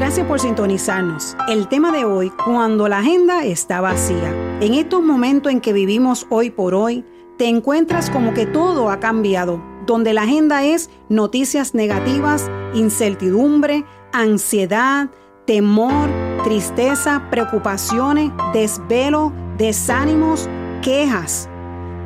Gracias por sintonizarnos. El tema de hoy, cuando la agenda está vacía. En estos momentos en que vivimos hoy por hoy, te encuentras como que todo ha cambiado, donde la agenda es noticias negativas, incertidumbre, ansiedad, temor, tristeza, preocupaciones, desvelo, desánimos, quejas.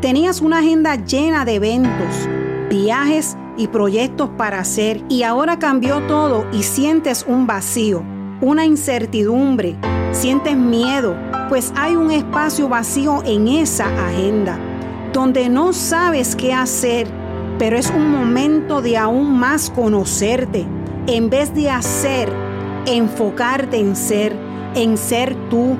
Tenías una agenda llena de eventos, viajes y proyectos para hacer y ahora cambió todo y sientes un vacío, una incertidumbre, sientes miedo, pues hay un espacio vacío en esa agenda, donde no sabes qué hacer, pero es un momento de aún más conocerte, en vez de hacer, enfocarte en ser, en ser tú.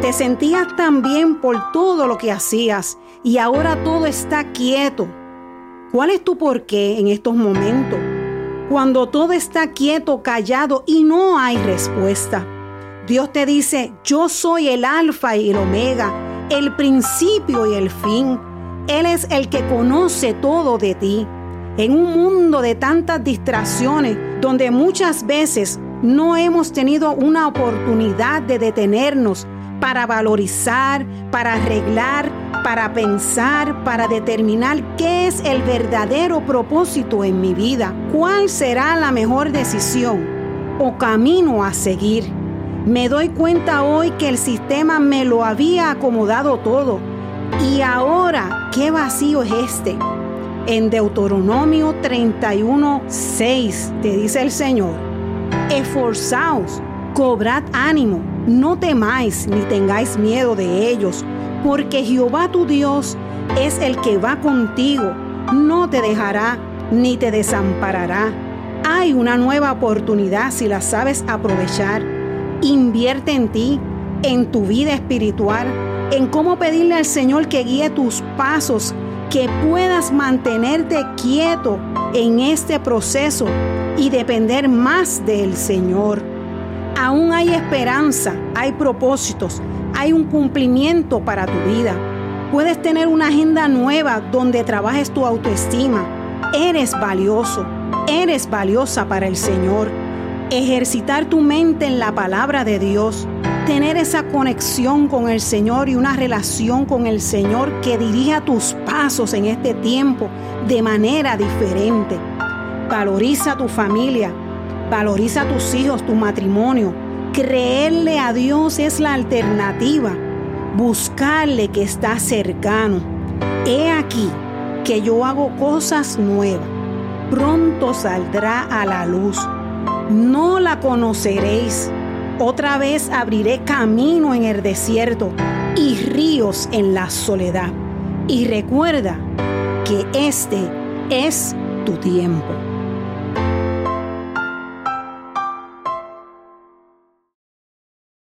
Te sentías tan bien por todo lo que hacías y ahora todo está quieto. ¿Cuál es tu porqué en estos momentos? Cuando todo está quieto, callado y no hay respuesta. Dios te dice, yo soy el alfa y el omega, el principio y el fin. Él es el que conoce todo de ti. En un mundo de tantas distracciones, donde muchas veces no hemos tenido una oportunidad de detenernos para valorizar, para arreglar, para pensar, para determinar qué es el verdadero propósito en mi vida, cuál será la mejor decisión o camino a seguir. Me doy cuenta hoy que el sistema me lo había acomodado todo. Y ahora, ¿qué vacío es este? En Deuteronomio 31, 6 te dice el Señor, esforzaos, cobrad ánimo, no temáis ni tengáis miedo de ellos, porque Jehová tu Dios es el que va contigo, no te dejará ni te desamparará. Hay una nueva oportunidad si la sabes aprovechar. Invierte en ti, en tu vida espiritual, en cómo pedirle al Señor que guíe tus pasos, que puedas mantenerte quieto en este proceso y depender más del Señor. Aún hay esperanza, hay propósitos, hay un cumplimiento para tu vida. Puedes tener una agenda nueva donde trabajes tu autoestima. Eres valioso, eres valiosa para el Señor. Ejercitar tu mente en la palabra de Dios. Tener esa conexión con el Señor y una relación con el Señor que dirija tus pasos en este tiempo de manera diferente. Valoriza tu familia, valoriza tus hijos, tu matrimonio. Creerle a Dios es la alternativa. Buscarle que está cercano. He aquí que yo hago cosas nuevas. Pronto saldrá a la luz. No la conoceréis. Otra vez abriré camino en el desierto y ríos en la soledad. Y recuerda que este es tu tiempo.